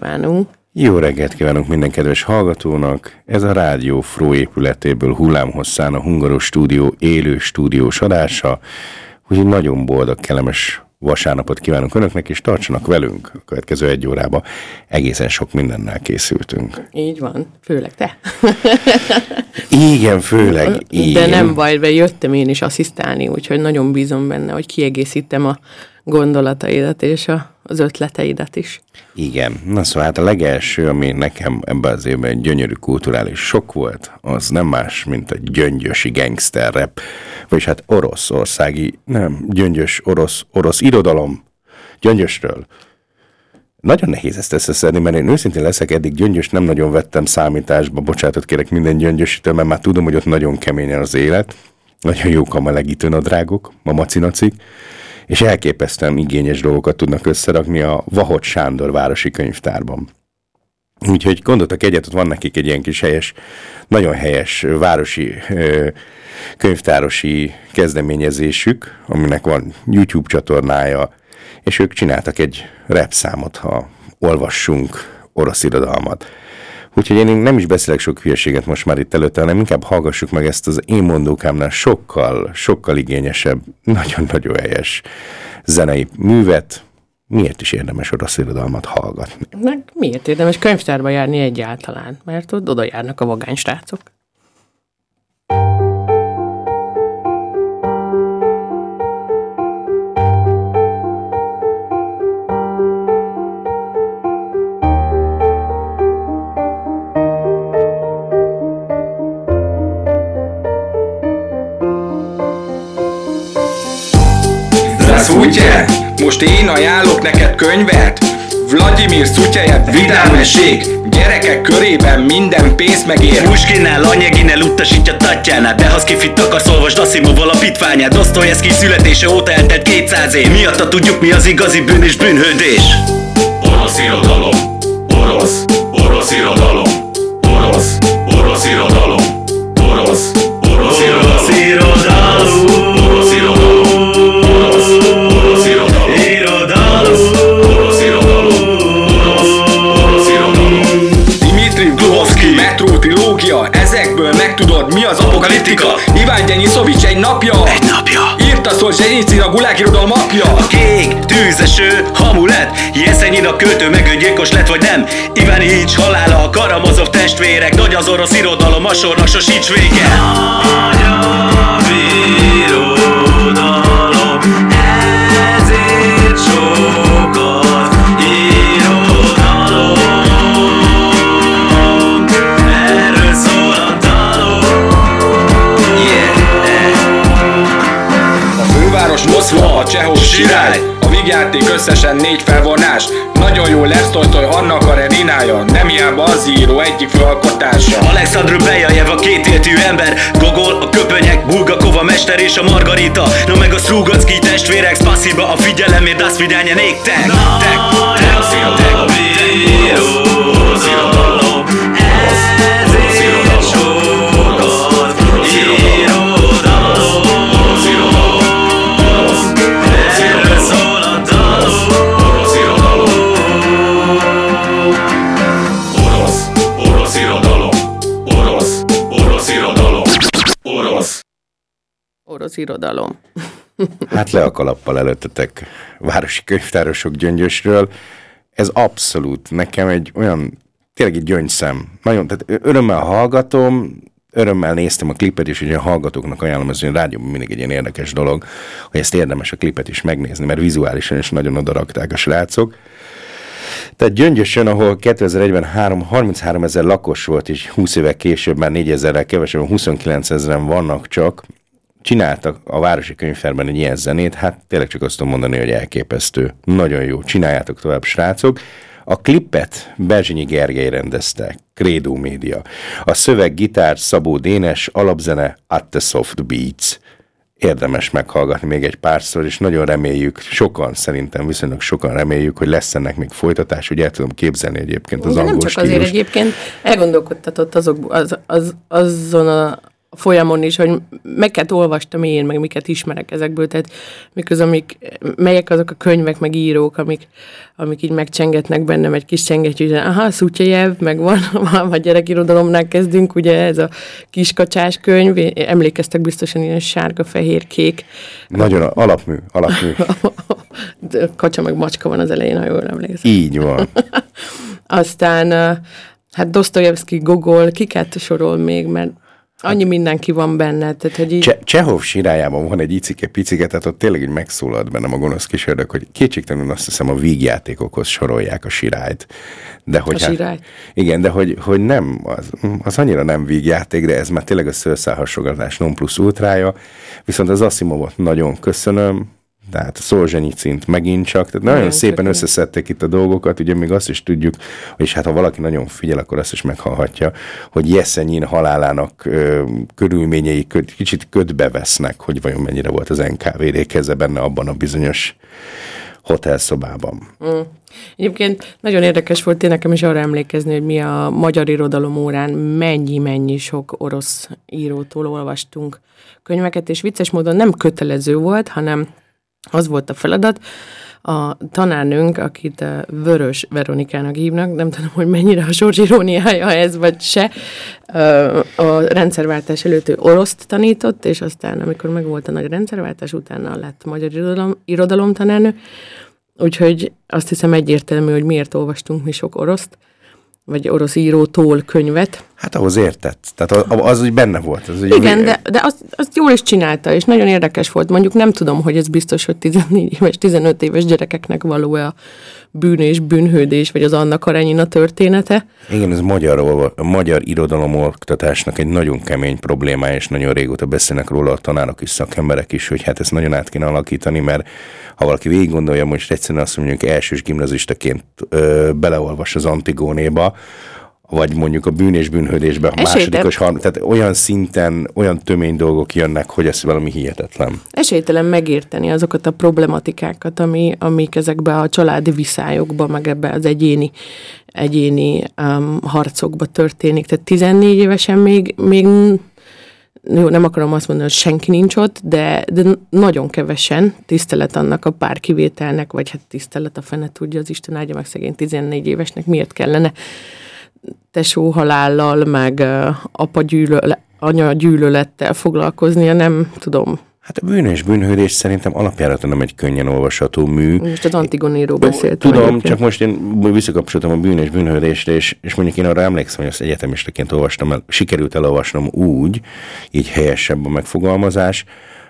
Kívánunk! Jó reggelt kívánunk minden kedves hallgatónak! Ez a Rádió Fró épületéből hullámhosszán a Hungaros Stúdió élő stúdiós adása. Úgyhogy nagyon boldog, kellemes vasárnapot kívánunk Önöknek, és tartsanak velünk a következő egy órába. Egészen sok mindennel készültünk. Így van, főleg te. Igen, főleg De én. nem baj, be jöttem én is asszisztálni, úgyhogy nagyon bízom benne, hogy kiegészítem a gondolataidat és a, az ötleteidet is. Igen. Na szóval hát a legelső, ami nekem ebben az évben egy gyönyörű kulturális sok volt, az nem más, mint a gyöngyösi gangster rap, vagyis hát oroszországi, nem, gyöngyös orosz, orosz irodalom gyöngyösről. Nagyon nehéz ezt összeszedni, mert én őszintén leszek, eddig gyöngyös nem nagyon vettem számításba, bocsánatot kérek minden gyöngyösítől, mert már tudom, hogy ott nagyon keményen az élet, nagyon jók a melegítő nadrágok, a macinacik, és elképesztően igényes dolgokat tudnak összerakni a Vahot Sándor városi könyvtárban. Úgyhogy gondoltak egyet, ott van nekik egy ilyen kis helyes, nagyon helyes városi ö, könyvtárosi kezdeményezésük, aminek van YouTube csatornája, és ők csináltak egy rap számot, ha olvassunk orosz irodalmat. Úgyhogy én nem is beszélek sok hülyeséget most már itt előtte, hanem inkább hallgassuk meg ezt az én mondókámnál sokkal, sokkal igényesebb, nagyon-nagyon helyes zenei művet. Miért is érdemes orosz hallgatni? Meg miért érdemes könyvtárba járni egyáltalán? Mert ott oda járnak a vagány futye Most én ajánlok neked könyvet. Vladimir Szutyejev vidámesség Gyerekek körében minden pénz megér. Puskinál, anyeginel utasítja tatjánál. De ha skifit akarsz, olvasd Asimov alapítványát Dostoyevsky születése óta eltelt 200 év. Miatta tudjuk mi az igazi bűn és bűnhődés. Orosz irodalom. Orosz, orosz irodalom. Az apokaliptika Iván Gyenyiszovics egy napja. Egy napja. Írta szól Zsenyicin a gulág irodalom apja. Kék, tűzeső, hamulet. Jeszenyin a költő megöngyilkos lett vagy nem? Ivanics halála, a Karamazov testvérek. Nagy az orosz irodalom, a sornak sosíts vége. Nagy a irodalom, Moszkva, a Csehov Sirály A vígjáték összesen négy felvonás Nagyon jó lesz Tolstoy Anna Kareninája Nem hiába az író egyik főalkotása Alexandr Bejajev a kétértű ember Gogol, a köpönyek, Bulgakova mester és a Margarita Na meg a Strugacki testvérek Spasiba a figyelemért, das vidánye néktek Tek, tek, tek, Orosz irodalom, ezért Orosz irodalom. Hát le a kalappal előttetek városi könyvtárosok gyöngyösről. Ez abszolút nekem egy olyan, tényleg egy gyöngyszem. Nagyon, tehát örömmel hallgatom, örömmel néztem a klipet, és ugye a hallgatóknak ajánlom, ez rádióban mindig egy ilyen érdekes dolog, hogy ezt érdemes a klipet is megnézni, mert vizuálisan is nagyon odarakták a srácok. Tehát Gyöngyösön, ahol 2001-ben 3, 33 ezer lakos volt, és 20 évek később már 4 ezerrel kevesebb, 29 ezeren vannak csak, csináltak a Városi Könyvtárban egy ilyen zenét, hát tényleg csak azt tudom mondani, hogy elképesztő. Nagyon jó, csináljátok tovább, srácok. A klippet Berzsinyi Gergely rendezte, Credo Média. A szöveg, gitár, Szabó Dénes, alapzene, At the Soft Beats. Érdemes meghallgatni még egy párszor, és nagyon reméljük, sokan szerintem, viszonylag sokan reméljük, hogy lesz ennek még folytatás, hogy el tudom képzelni egyébként az De nem angol csak azért stílus. egyébként elgondolkodtatott azok, az, az, azon a folyamon is, hogy meket olvastam én, meg miket ismerek ezekből, tehát miközben amik, melyek azok a könyvek, meg írók, amik, amik így megcsengetnek bennem egy kis csengetjű, hogy aha, Szutyajev, meg van, vagy gyerekirodalomnál kezdünk, ugye ez a kiskacsás könyv, emlékeztek biztosan ilyen sárga, fehér, kék. Nagyon alapmű, alapmű. Kacsa meg macska van az elején, ha jól emlékszem. Így van. Aztán hát Dostoyevsky, Gogol, kiket sorol még, mert annyi mindenki van benne, tehát hogy így... Cse- Csehov sirájában van egy icike-picike, tehát ott tényleg így megszólalt bennem a gonosz kísérlek, hogy kétségtelenül azt hiszem a vígjátékokhoz sorolják a sirályt. De hogy hát A sirály? igen, de hogy, hogy nem, az, az annyira nem vígjáték, de ez már tényleg a szőrszálhasogatás non plus ultrája. Viszont az Asimovot nagyon köszönöm, tehát Szolzsenyicint megint csak, tehát nagyon Nagyon szépen köszönöm. összeszedték itt a dolgokat, ugye még azt is tudjuk, és hát ha valaki nagyon figyel, akkor azt is meghallhatja, hogy Jeszenyin halálának ö, körülményei kö, kicsit ködbe vesznek, hogy vajon mennyire volt az NKVD keze benne abban a bizonyos hotelszobában. Egyébként nagyon érdekes volt én nekem is arra emlékezni, hogy mi a magyar irodalom órán mennyi-mennyi sok orosz írótól olvastunk könyveket, és vicces módon nem kötelező volt, hanem az volt a feladat, a tanárnőnk, akit uh, Vörös Veronikának hívnak, nem tudom, hogy mennyire a sors iróniája ez, vagy se, uh, a rendszerváltás előtt ő oroszt tanított, és aztán, amikor megvolt a nagy rendszerváltás, utána lett magyar irodalom, irodalomtanárnő, Úgyhogy azt hiszem egyértelmű, hogy miért olvastunk mi sok oroszt, vagy orosz írótól könyvet. Hát ahhoz értett. Tehát az, az úgy benne volt. Az ugye, Igen, de, de azt, azt jól is csinálta, és nagyon érdekes volt. Mondjuk nem tudom, hogy ez biztos, hogy 14 éves, 15 éves gyerekeknek való-e a bűn és bűnhődés, vagy az Anna Karenina története. Igen, ez magyar, a magyar irodalomoktatásnak egy nagyon kemény problémája, és nagyon régóta beszélnek róla a tanárok is, szakemberek is, hogy hát ezt nagyon át kéne alakítani, mert ha valaki végig gondolja, most egyszerűen azt mondjuk elsős gimnazistaként ö, beleolvas az Antigónéba, vagy mondjuk a bűn és bűnhődésbe, a másodikos, harmadik, tehát olyan szinten, olyan tömény dolgok jönnek, hogy ez valami hihetetlen. Esélytelen megérteni azokat a problematikákat, ami, amik ezekbe a családi viszályokba, meg ebbe az egyéni, egyéni um, harcokba történik. Tehát 14 évesen még, még jó, nem akarom azt mondani, hogy senki nincs ott, de, de nagyon kevesen, tisztelet annak a pár kivételnek, vagy hát tisztelet a fene tudja, az Isten áldja meg szegény 14 évesnek, miért kellene tesó halállal, meg apa gyűlöle, anya gyűlölettel foglalkoznia, nem tudom. Hát a bűn és bűnhődés szerintem alapjáraton nem egy könnyen olvasható mű. Most az Antigonéról beszéltem. Tudom, egyébként. csak most én visszakapcsoltam a bűn és bűnhődésre, és, és mondjuk én arra emlékszem, hogy azt egyetemistaként olvastam el, sikerült elolvasnom úgy, így helyesebb a megfogalmazás,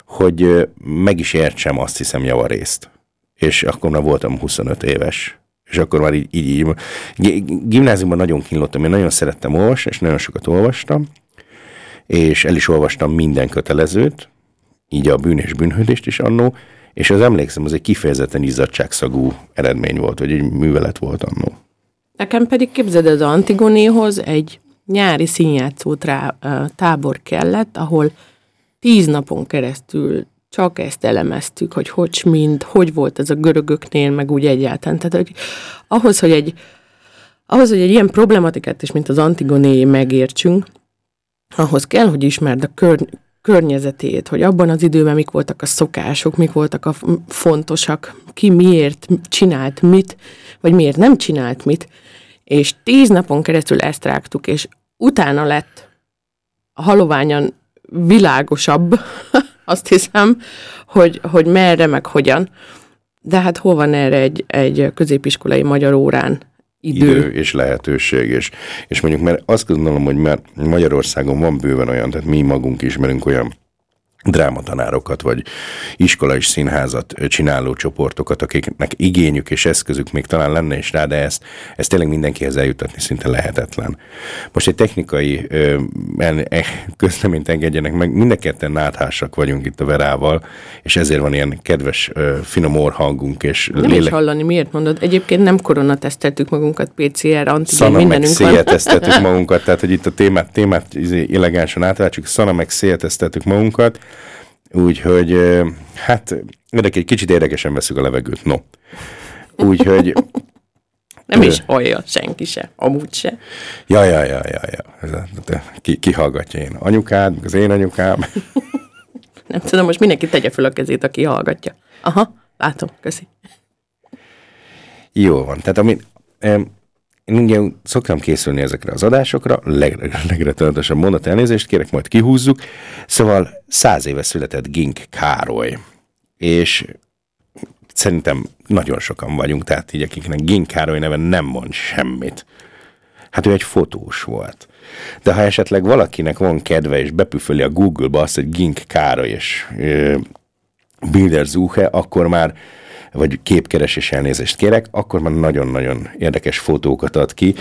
hogy meg is értsem azt hiszem javarészt. És akkor már voltam 25 éves. És akkor már így, így, így gi- gimnáziumban nagyon kínlottam, én nagyon szerettem olvasni, és nagyon sokat olvastam, és el is olvastam minden kötelezőt, így a bűn és bűnhődést is annó, és az emlékszem, az egy kifejezetten izzadságszagú eredmény volt, vagy egy művelet volt annó. Nekem pedig képzeld, az Antigonéhoz egy nyári színjátszó tábor kellett, ahol tíz napon keresztül csak ezt elemeztük, hogy hogy mind, hogy volt ez a görögöknél, meg úgy egyáltalán. Tehát, hogy ahhoz, hogy egy, ahhoz, hogy egy ilyen problematikát is, mint az Antigoné megértsünk, ahhoz kell, hogy ismerd a kör, környezetét, hogy abban az időben mik voltak a szokások, mik voltak a fontosak, ki miért csinált mit, vagy miért nem csinált mit, és tíz napon keresztül ezt rágtuk, és utána lett haloványan világosabb, azt hiszem, hogy, hogy merre, meg hogyan. De hát hol van erre egy, egy középiskolai magyar órán idő? idő és lehetőség, és, és mondjuk, mert azt gondolom, hogy már Magyarországon van bőven olyan, tehát mi magunk ismerünk olyan drámatanárokat, vagy iskola és színházat csináló csoportokat, akiknek igényük és eszközük még talán lenne is rá, de ezt, ezt tényleg mindenkihez eljutatni szinte lehetetlen. Most egy technikai ö, el, e, közleményt engedjenek meg, mind a ketten náthásak vagyunk itt a Verával, és ezért van ilyen kedves, ö, finom orhangunk, és Nem is hallani, miért mondod? Egyébként nem koronateszteltük magunkat PCR, antigén, Szana meg mindenünk van. széjjelteztettük magunkat, tehát hogy itt a témát, témát izé elegánsan átváltsuk, szana meg magunkat, úgyhogy hát érdekes, egy kicsit érdekesen veszük a levegőt, no. Úgyhogy Nem is hallja senki se, amúgy se. Ja, ja, ja, ja, ja. Ki, ki hallgatja én? Anyukád, az én anyukám. Nem tudom, most mindenki tegye fel a kezét, aki hallgatja. Aha, látom, köszi. Jó van. Tehát ami, em, én ugye szoktam készülni ezekre az adásokra, leg, legrettenetesebb mondat elnézést kérek, majd kihúzzuk. Szóval száz éve született Gink Károly, és szerintem nagyon sokan vagyunk, tehát így akiknek Gink Károly neve nem mond semmit. Hát ő egy fotós volt. De ha esetleg valakinek van kedve, és bepüföli a Google-ba azt, hogy Gink Károly és ö, Bildersuche, akkor már vagy képkeresés elnézést kérek, akkor már nagyon-nagyon érdekes fotókat ad ki.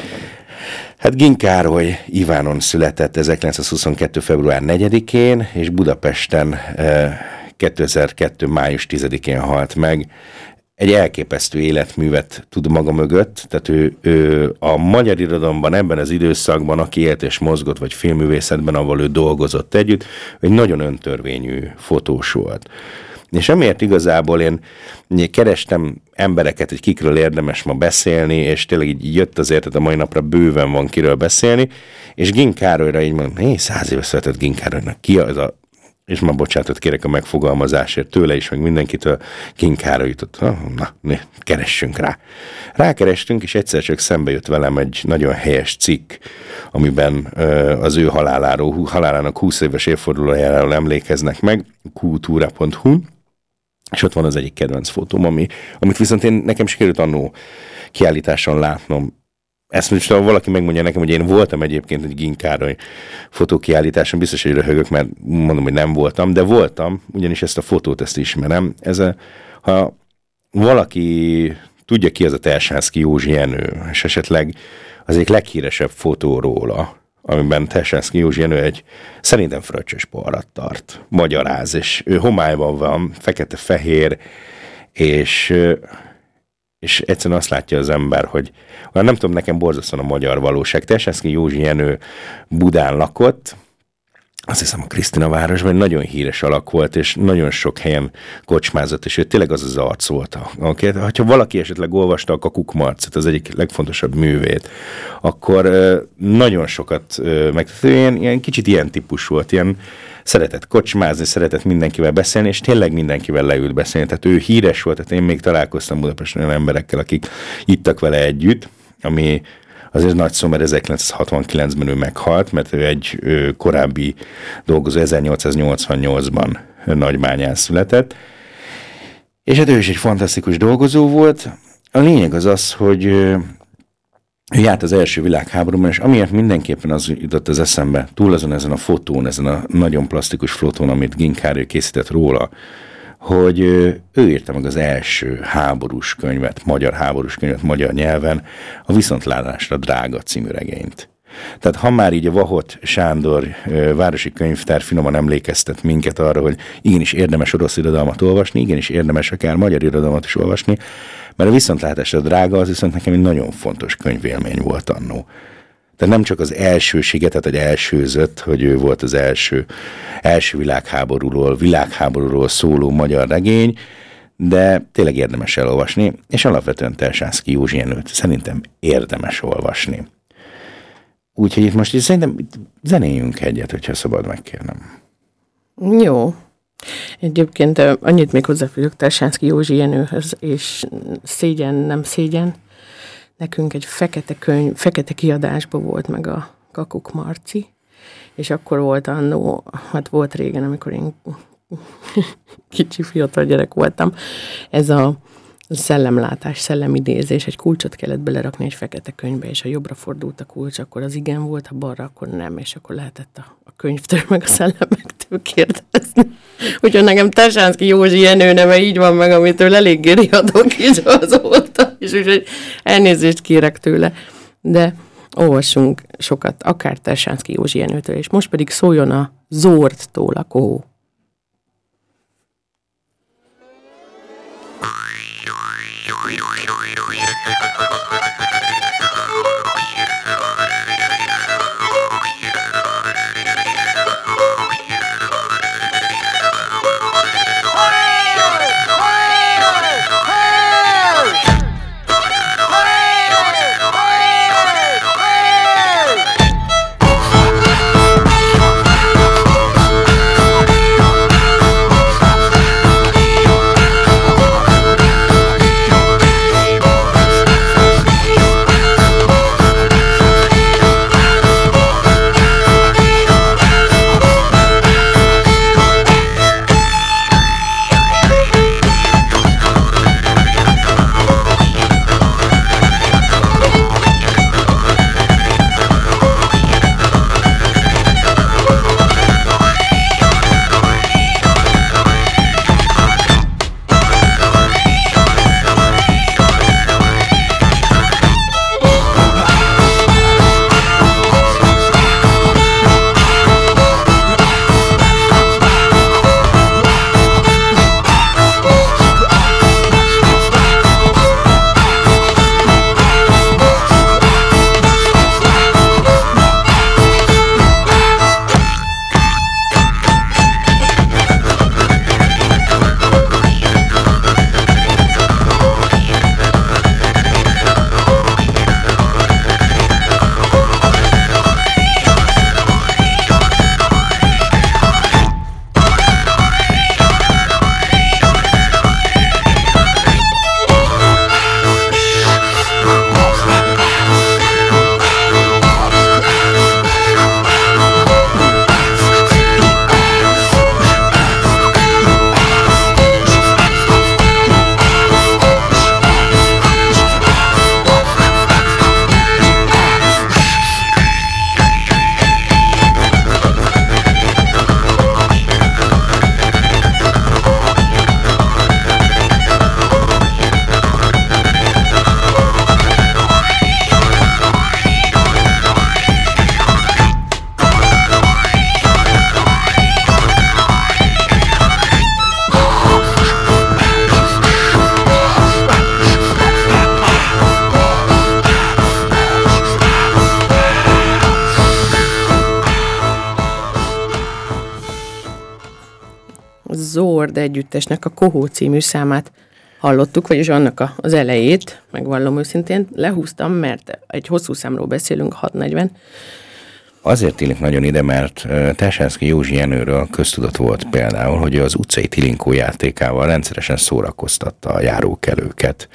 Hát Gink Károly Ivánon született 1922. február 4-én, és Budapesten eh, 2002. május 10-én halt meg. Egy elképesztő életművet tud maga mögött, tehát ő, ő a magyar irodalomban ebben az időszakban, aki élt és mozgott, vagy filmművészetben, ahol ő dolgozott együtt, egy nagyon öntörvényű fotós volt. És amiért igazából én, kerestem embereket, hogy kikről érdemes ma beszélni, és tényleg így jött azért, tehát a mai napra bőven van kiről beszélni, és Gink Károlyra így mondom, hé, száz éve született Gink Károlynak, ki az a és ma bocsánatot kérek a megfogalmazásért tőle is, meg mindenkitől Kinkára jutott. Na, ne, keressünk rá. Rákerestünk, és egyszer csak szembe jött velem egy nagyon helyes cikk, amiben az ő haláláról, halálának 20 éves évfordulójáról emlékeznek meg, kultúra.hu, és ott van az egyik kedvenc fotóm, ami, amit viszont én nekem sikerült annó kiállításon látnom. Ezt most, ha valaki megmondja nekem, hogy én voltam egyébként egy Ginkároly fotókiállításon, biztos, hogy röhögök, mert mondom, hogy nem voltam, de voltam, ugyanis ezt a fotót, ezt ismerem. Ez a, ha valaki tudja ki az a Tersánszki Józsi Jenő, és esetleg az egyik leghíresebb fotó róla, amiben Tersánszki Józsi Jenő egy szerintem fröccsös poharat tart, magyaráz, és ő homályban van, fekete-fehér, és és egyszerűen azt látja az ember, hogy nem tudom, nekem borzasztóan a magyar valóság. Tessenszki Józsi Jenő Budán lakott, azt hiszem a Krisztina városban egy nagyon híres alak volt, és nagyon sok helyen kocsmázott, és ő tényleg az az arc volt. Okay? Ha valaki esetleg olvasta a Kakuk Marcet, az egyik legfontosabb művét, akkor nagyon sokat meg, ilyen, ilyen kicsit ilyen típus volt, ilyen szeretett kocsmázni, szeretett mindenkivel beszélni, és tényleg mindenkivel leült beszélni. Tehát ő híres volt, tehát én még találkoztam Budapesten olyan emberekkel, akik ittak vele együtt, ami azért nagy szó, mert 1969-ben ő meghalt, mert ő egy korábbi dolgozó 1888-ban nagymányán született. És hát ő is egy fantasztikus dolgozó volt. A lényeg az az, hogy ő járt az első világháborúban, és amiért mindenképpen az jutott az eszembe, túl azon ezen a fotón, ezen a nagyon plastikus fotón, amit Ginkári készített róla, hogy ő írta meg az első háborús könyvet, magyar háborús könyvet magyar nyelven, a Viszontlátásra drága című regényt. Tehát ha már így a Vahot Sándor városi könyvtár finoman emlékeztet minket arra, hogy igenis érdemes orosz irodalmat olvasni, igenis érdemes akár magyar irodalmat is olvasni, mert a viszontlátásra drága az viszont nekem egy nagyon fontos könyvélmény volt annó. Tehát nem csak az elsőséget, tehát egy elsőzött, hogy ő volt az első, első világháborúról, világháborúról szóló magyar regény, de tényleg érdemes elolvasni, és alapvetően Tersánszki Józsi Jenőt szerintem érdemes olvasni. Úgyhogy itt most így szerintem zenéljünk egyet, hogyha szabad megkérnem. Jó. Egyébként annyit még hozzáfűzök Tersánszki Józsi Jenőhöz, és szégyen, nem szégyen, nekünk egy fekete könyv, fekete kiadásban volt meg a Kakuk Marci, és akkor volt annó, hát volt régen, amikor én kicsi fiatal gyerek voltam, ez a szellemlátás, szellemidézés, egy kulcsot kellett belerakni egy fekete könyvbe, és ha jobbra fordult a kulcs, akkor az igen volt, ha balra, akkor nem, és akkor lehetett a, a könyvtől meg a szellemektől kérdezni. Úgyhogy nekem Tesánszki Józsi Jenő neve így van meg, amitől eléggé riadok is azóta, és úgyhogy elnézést kérek tőle. De olvassunk sokat, akár Tersánszki Józsi Jenőtől, és most pedig szóljon a Zordtól a kohó. Jó, jó, jó. Együttesnek a Kohó című számát. Hallottuk, vagyis annak a, az elejét, megvallom őszintén, lehúztam, mert egy hosszú számról beszélünk, 640, Azért illik nagyon ide, mert ö, Tesenszki Józsi Jenőről köztudott volt például, hogy az utcai tilinkó játékával rendszeresen szórakoztatta a járókelőket.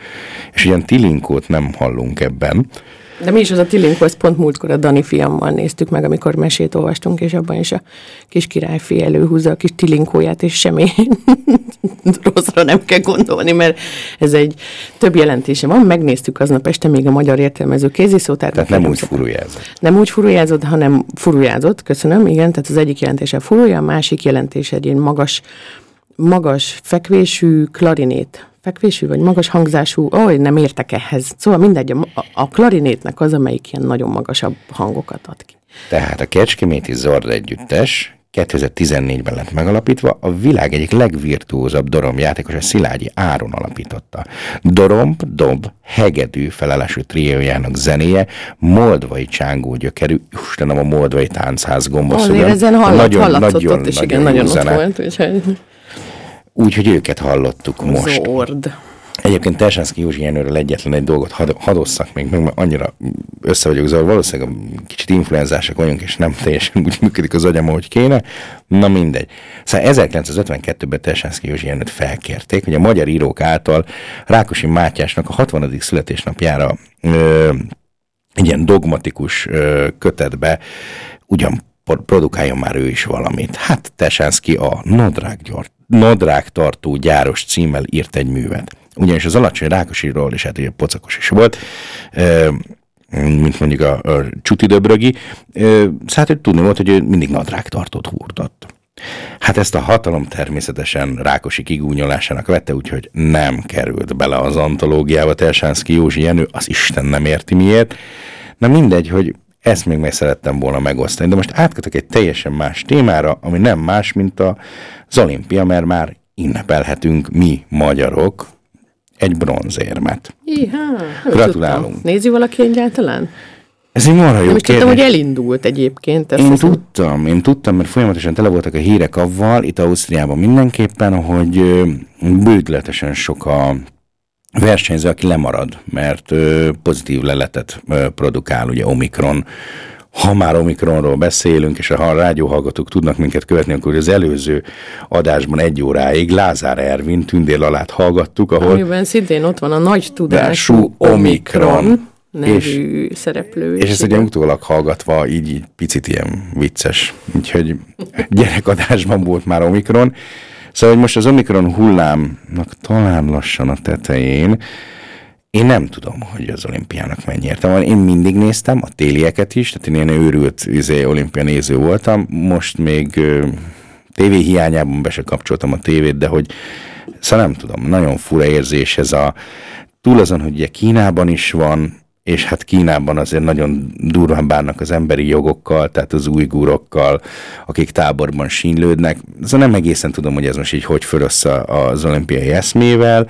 És ugyan tilinkót nem hallunk ebben, De mi is az a Tilinkó, ezt pont múltkor a Dani fiammal néztük meg, amikor mesét olvastunk, és abban is a kis királyfi előhúzza a kis tilinkóját, és semmi rosszra nem kell gondolni, mert ez egy több jelentése van. Megnéztük aznap este még a magyar értelmező kéziszótár. tehát nem úgy furujázott. Nem úgy furujázott, hanem furujázott, köszönöm, igen, tehát az egyik jelentése furulja, a másik jelentése egy ilyen magas, magas fekvésű klarinét. Fekvésű vagy magas hangzású, oh, nem értek ehhez. Szóval mindegy, a, a klarinétnek az, amelyik ilyen nagyon magasabb hangokat ad ki. Tehát a Kecskeméti Zord együttes 2014-ben lett megalapítva, a világ egyik legvirtuózabb doromjátékos, a Szilágyi Áron alapította. Doromb, dob, hegedű felelású triójának zenéje, moldvai csángó gyökerű, Istenem a moldvai táncház gombos. Azért ezen hallat, nagyon, hallatszott nagyon, ott, és nagyon igen, nagyon ott zene. volt. Úgyhogy Úgyhogy őket hallottuk most. Zord. Egyébként Tersenszki Józsi Jenőről egyetlen egy dolgot had, hadosszak még, meg mert annyira össze vagyok zavar, valószínűleg kicsit influenzásak vagyunk, és nem teljesen úgy működik az agyam, ahogy kéne. Na mindegy. Szóval 1952-ben Tersenszki Józsi Jenőt felkérték, hogy a magyar írók által Rákosi Mátyásnak a 60. születésnapjára ö, egy ilyen dogmatikus ö, kötetbe ugyan produkáljon már ő is valamit. Hát Tesánszki a nadrág, gyar- nadrág tartó gyáros címmel írt egy művet. Ugyanis az alacsony Rákosiról is, hát ugye pocakos is volt, mint mondjuk a, a Csuti Döbrögi, szóval hát hogy tudni volt, hogy ő mindig nadrágtartót húrtott. Hát ezt a hatalom természetesen Rákosi kigúnyolásának vette, úgyhogy nem került bele az antológiába Tersánszki Józsi Jenő, az Isten nem érti miért. Na mindegy, hogy ezt még meg szerettem volna megosztani, de most átkötök egy teljesen más témára, ami nem más, mint a, az olimpia, mert már ünnepelhetünk mi magyarok egy bronzérmet. Nem Gratulálunk. tudtam. Nézi valaki egyáltalán? Ez egy marha jó Nem is tudtam, hogy elindult egyébként. Ezt Én hiszem. tudtam, én tudtam, mert folyamatosan tele voltak a hírek avval, itt Ausztriában mindenképpen, hogy bődletesen sok a versenyző, aki lemarad, mert pozitív leletet produkál, ugye Omikron. Ha már Omikronról beszélünk, és ha a rádióhallgatók tudnak minket követni, akkor az előző adásban egy óráig Lázár Ervin tündér alát hallgattuk, ahol Amiben szintén ott van a nagy tudású Omikron. Omikron nevű szereplő. És ezt ugye utólag hallgatva így, így picit ilyen vicces. Úgyhogy gyerekadásban volt már Omikron. Szóval, hogy most az Omikron hullámnak talán lassan a tetején, én nem tudom, hogy az olimpiának mennyi értelme van. Én mindig néztem, a télieket is, tehát én ilyen őrült izé, olimpia néző voltam. Most még tévé hiányában be se kapcsoltam a tévét, de hogy szóval nem tudom, nagyon fura érzés ez a túl azon, hogy ugye Kínában is van, és hát Kínában azért nagyon durván bánnak az emberi jogokkal, tehát az újgúrokkal, akik táborban sínlődnek. Szóval nem egészen tudom, hogy ez most így hogy föl össze az olimpiai eszmével.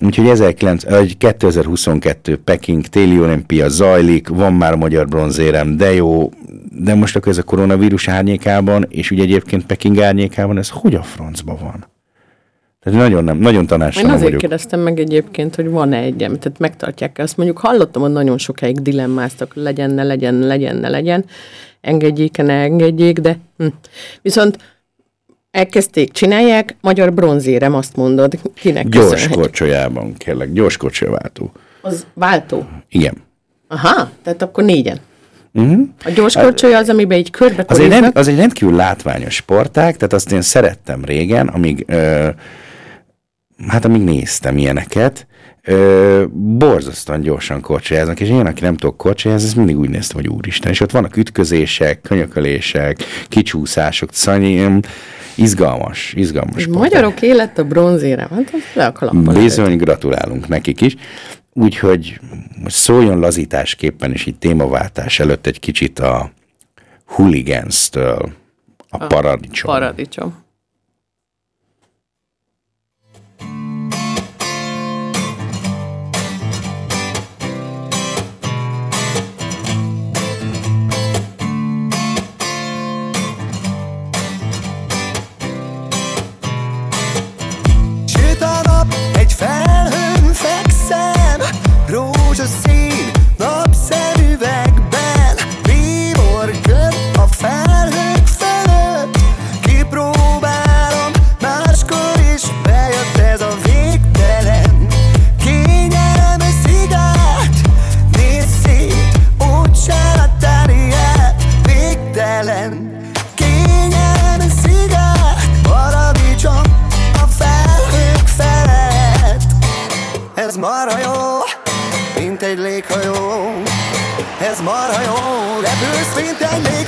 Úgyhogy 19, vagy 2022 Peking téli olimpia zajlik, van már magyar bronzérem, de jó, de most akkor ez a koronavírus árnyékában, és ugye egyébként Peking árnyékában, ez hogy a francba van? Tehát nagyon, nem, nagyon Én tanácstalan azért vagyok. kérdeztem meg egyébként, hogy van-e egy, tehát megtartják azt mondjuk hallottam, hogy nagyon sokáig dilemmáztak, legyen, ne legyen, legyen, ne legyen, engedjék ne engedjék, de hm. viszont elkezdték, csinálják, magyar bronzérem, azt mondod, kinek Gyors korcsolyában, kérlek, gyors korcsolyaváltó. Az váltó. Igen. Aha, tehát akkor négyen. Uh-huh. A gyors korcsolya az, amiben így körbe. Az egy, rend, az egy rendkívül látványos sportág, tehát azt én szerettem régen, amíg, ö, hát amíg néztem ilyeneket, ö, borzasztóan gyorsan korcsolyáznak, és én, aki nem tudok korcsolyázni, ezt mindig úgy néztem, hogy úristen, és ott vannak ütközések, könyökölések, kicsúszások, szanyi, izgalmas, izgalmas. Magyarok élet a bronzérem, hát le a kalappal. Bizony, gratulálunk nekik is. Úgyhogy most szóljon lazításképpen, és így témaváltás előtt egy kicsit a hooligans-től a paradicsom. Paradicsom. Ez marha jó, repülsz, mint egy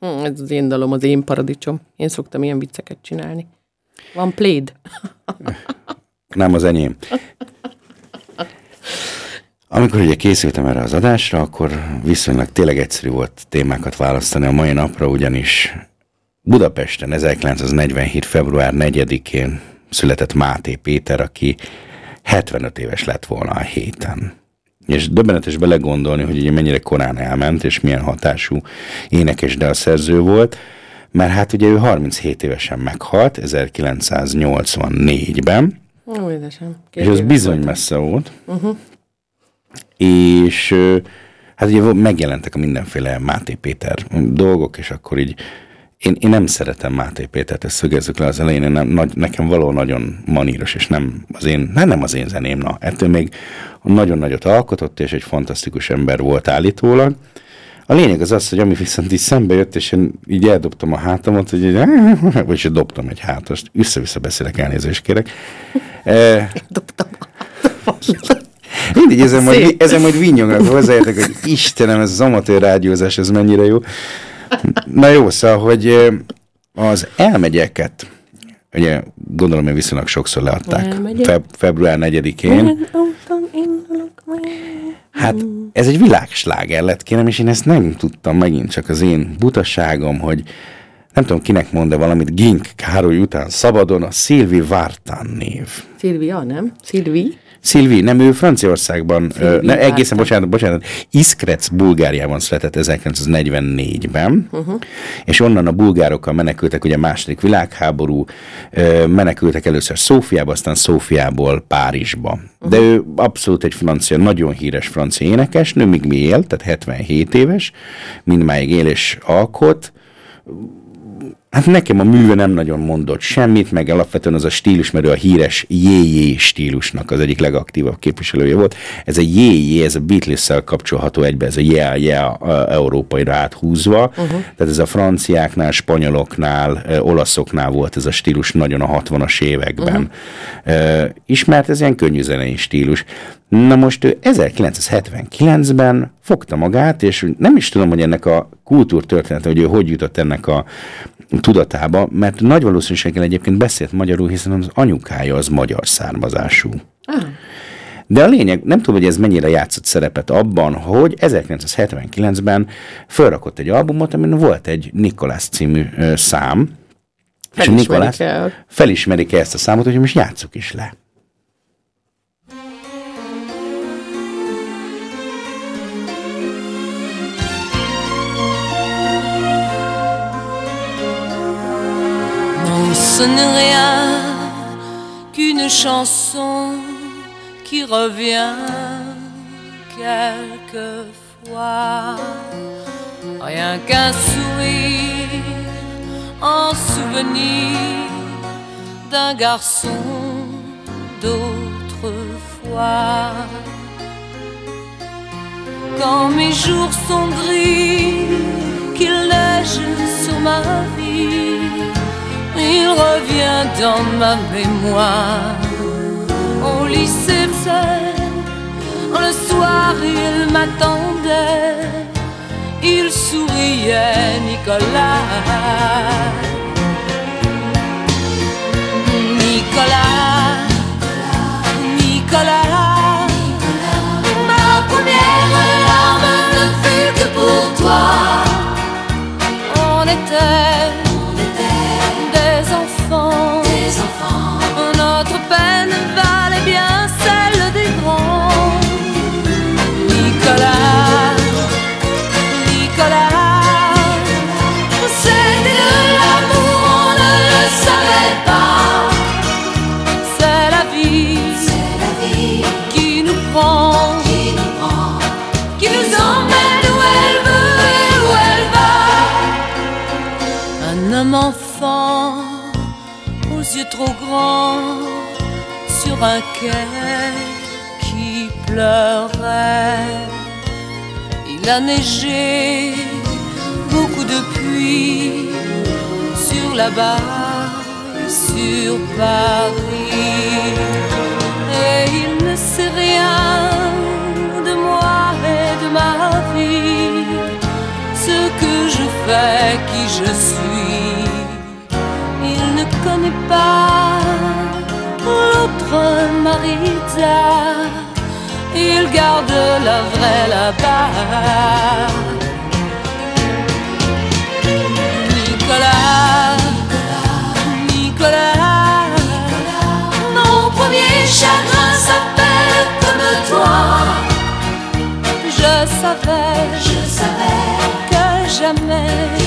Ez az én dalom, az én paradicsom. Én szoktam ilyen vicceket csinálni. Van pléd. Nem az enyém. Amikor ugye készültem erre az adásra, akkor viszonylag tényleg egyszerű volt témákat választani a mai napra, ugyanis Budapesten 1947. február 4-én született Máté Péter, aki 75 éves lett volna a héten. És döbbenetes belegondolni, hogy ugye mennyire korán elment, és milyen hatású énekes dalszerző volt, mert hát ugye ő 37 évesen meghalt, 1984-ben, Ó, édesem. És az bizony voltam. messze volt. Uh-huh. És hát ugye megjelentek a mindenféle Máté Péter dolgok, és akkor így én, én nem szeretem Máté Pétert, ezt szögezzük le az elején, én nem, nagy, nekem való nagyon maníros, és nem az én, nem, nem az én zeném, na. Ettől még nagyon nagyot alkotott, és egy fantasztikus ember volt állítólag. A lényeg az az, hogy ami viszont így szembe jött, és én így eldobtam a hátamat, hogy így, vagyis dobtam egy hátast, össze-vissza beszélek, elnézést kérek. E, Dobtam. Mindig ezen majd, ezen majd vinyognak hozzáértek, hogy Istenem, ez az amatőr rádiózás, ez mennyire jó. Na jó, szóval, hogy az elmegyeket, ugye gondolom, hogy viszonylag sokszor leadták feb- február 4-én. Úton indulok majd. Hát ez egy világsláger lett, kérem, és én ezt nem tudtam megint, csak az én butaságom, hogy nem tudom, kinek mond valamit, Gink Károly után szabadon a Szilvi Vártán név. Szilvia, nem? Szilvi? Szilvi, nem ő Franciaországban, ö, Szilvi ne, egészen, bocsánat, bocsánat, Iskrec, Bulgáriában született 1944-ben, uh-huh. és onnan a bulgárokkal menekültek, ugye a második világháború, ö, menekültek először Szófiába, aztán Szófiából Párizsba. De ő abszolút egy francia, nagyon híres francia énekesnő, míg mi él, tehát 77 éves, mindmáig él és alkot, Hát nekem a műve nem nagyon mondott semmit, meg alapvetően az a stílus, mert ő a híres JJ stílusnak az egyik legaktívabb képviselője volt. Ez a JJ, ez a Beatles-szel kapcsolható egybe, ez a yeah, yeah, a- európaira áthúzva. Uh-huh. Tehát ez a franciáknál, spanyoloknál, ö, olaszoknál volt ez a stílus nagyon a 60-as években. Uh-huh. Ismert, ez ilyen könnyű zenei stílus. Na most ő 1979-ben fogta magát, és nem is tudom, hogy ennek a kultúrtörténete, hogy ő hogy jutott ennek a tudatába, mert nagy valószínűséggel egyébként beszélt magyarul, hiszen az anyukája az magyar származású. Ah. De a lényeg, nem tudom, hogy ez mennyire játszott szerepet abban, hogy 1979-ben felrakott egy albumot, amin volt egy Nikolász című ö, szám, és Felismerik Nikolász el. felismerik ezt a számot, hogy most játsszuk is le. Ce n'est rien qu'une chanson qui revient quelquefois. Rien qu'un sourire en souvenir d'un garçon d'autrefois. Quand mes jours sont gris, qu'il neige sur ma vie, il revient dans ma mémoire. Au lycée seul, le soir il m'attendait, il souriait, Nicolas. Nicolas, Nicolas, ma première larme ne fut que pour toi. On était, peine valait bien celle des grands. Nicolas, Nicolas, c'était de l'amour, on ne le savait pas. C'est la vie, qui nous prend, qui nous emmène où elle veut et où elle va. Un homme enfant, aux yeux trop grands, qui pleurait. Il a neigé, beaucoup de pluie sur la barre, sur Paris. Et il ne sait rien de moi et de ma vie, ce que je fais, qui je suis. Il ne connaît pas Marita, il garde la vraie là-bas. Nicolas, Nicolas, mon premier chagrin s'appelle comme toi. Je savais, je savais que jamais,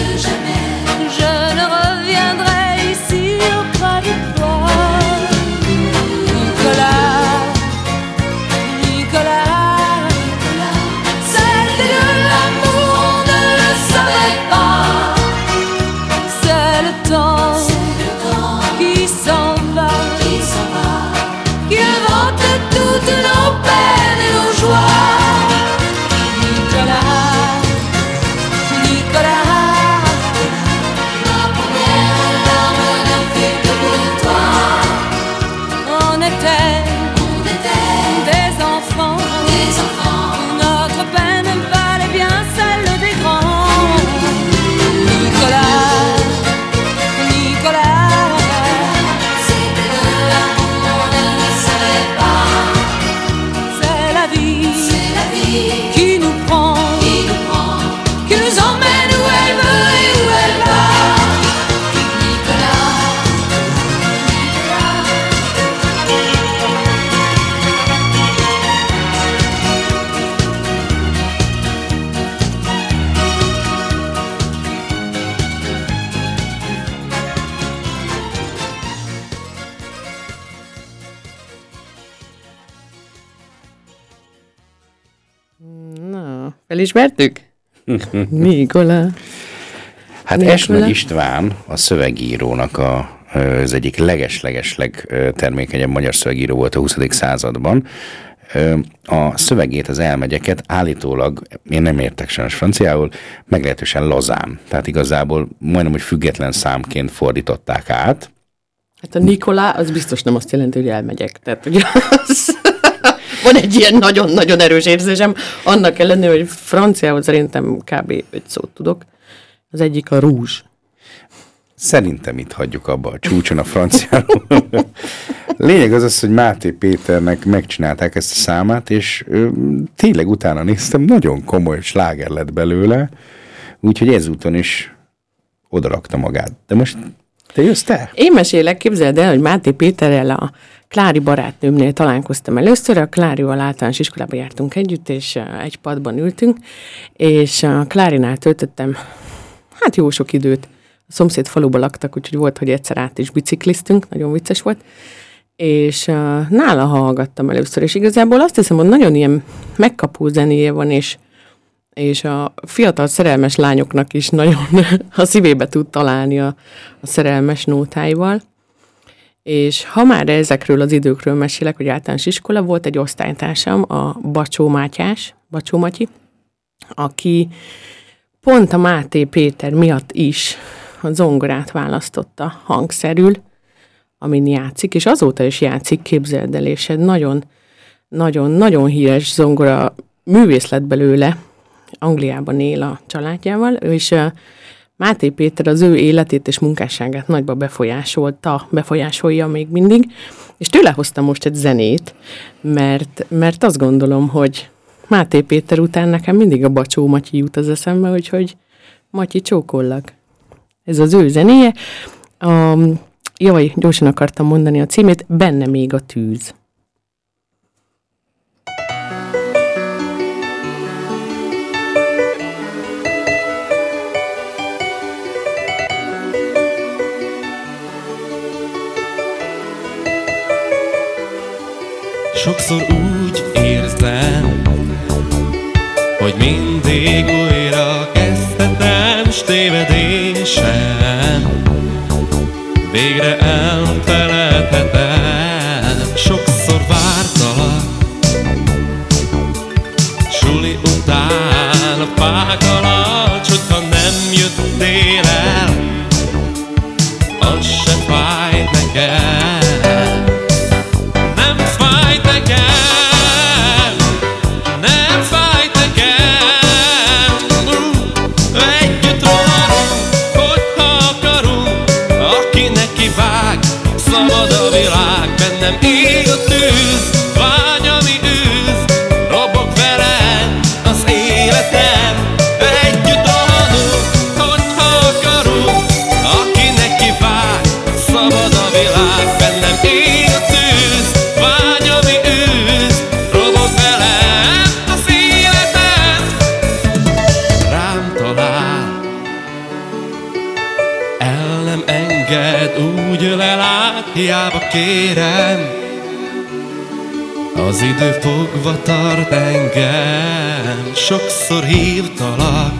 felismertük? Nikola. Hát Nikola? Esnagy István a szövegírónak a, az egyik leges-legesleg termékenyebb magyar szövegíró volt a 20. században. A szövegét, az elmegyeket állítólag, én nem értek sajnos franciául, meglehetősen lazán. Tehát igazából majdnem, hogy független számként fordították át. Hát a Nikola, az biztos nem azt jelenti, hogy elmegyek. Tehát ugye az... Van egy ilyen nagyon-nagyon erős érzésem, annak ellenére, hogy franciául szerintem kb. öt szót tudok. Az egyik a rúzs. Szerintem itt hagyjuk abba a csúcson a franciáról. Lényeg az az, hogy Máté Péternek megcsinálták ezt a számát, és ö, tényleg utána néztem, nagyon komoly sláger lett belőle, úgyhogy ezúton is odarakta magát. De most te jössz te? Én mesélek, képzeld el, hogy Máté Péterrel a Klári barátnőmnél találkoztam először, a Klárival általános iskolába jártunk együtt, és egy padban ültünk, és a Klárinál töltöttem hát jó sok időt. A szomszéd faluba laktak, úgyhogy volt, hogy egyszer át is bicikliztünk, nagyon vicces volt. És uh, nála hallgattam először, és igazából azt hiszem, hogy nagyon ilyen megkapó zenéje van, és, és a fiatal szerelmes lányoknak is nagyon a szívébe tud találni a, a szerelmes nótáival. És ha már ezekről az időkről mesélek, hogy általános iskola, volt egy osztálytársam, a Bacsó Mátyás, Bacsó Matyi, aki pont a Máté Péter miatt is a zongorát választotta hangszerül, amin játszik, és azóta is játszik, képzeld nagyon, nagyon, nagyon híres zongora művész lett belőle, Angliában él a családjával, és Máté Péter az ő életét és munkásságát nagyba befolyásolta, befolyásolja még mindig, és tőle hoztam most egy zenét, mert, mert azt gondolom, hogy Máté Péter után nekem mindig a Bacsó Matyi jut az eszembe, úgyhogy Matyi csókollak. Ez az ő zenéje. Um, jaj, gyorsan akartam mondani a címét, Benne még a tűz. Sokszor úgy érzem, hogy mindig újra kezdhetem s tévedésem. Végre elfeledhetem, kérem. Az idő fogva tart engem. Sokszor hívtalak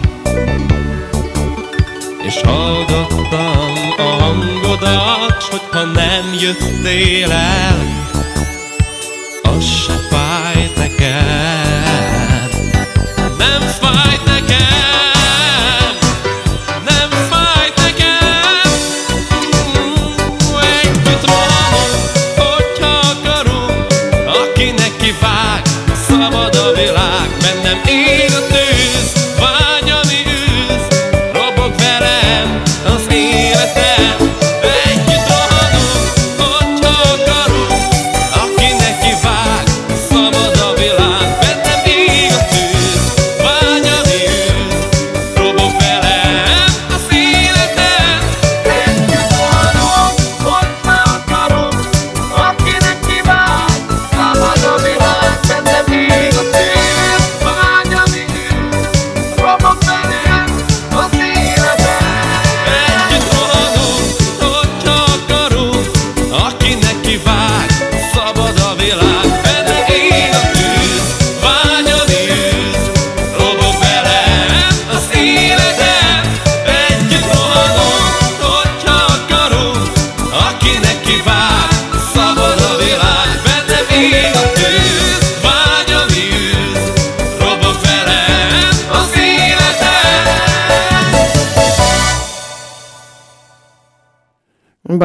És hallgattam a hangodat Hogyha nem jöttél el Bennem ég a tűz, vágy,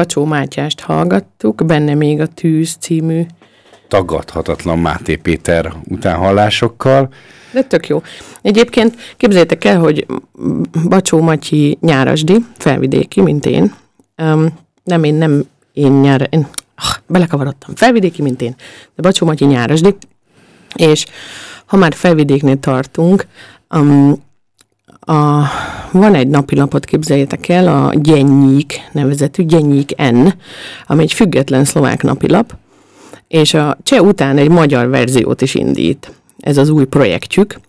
Bacsó Mátyást hallgattuk, benne még a Tűz című, Tagadhatatlan Máté Péter utánhallásokkal. de tök jó. Egyébként képzeljétek el, hogy Bacsó Matyi nyárasdi, felvidéki, mint én, Um, nem, én nem, én nyár, én ah, belekavarodtam. Felvidéki, mint én, de Bacsó Matyi nyárasdi. És ha már felvidéknél tartunk, um, a, van egy napilapot, képzeljétek el, a Gyennyik nevezetű, Gyennyik N, ami egy független szlovák napilap, és a cseh után egy magyar verziót is indít. Ez az új projektjük,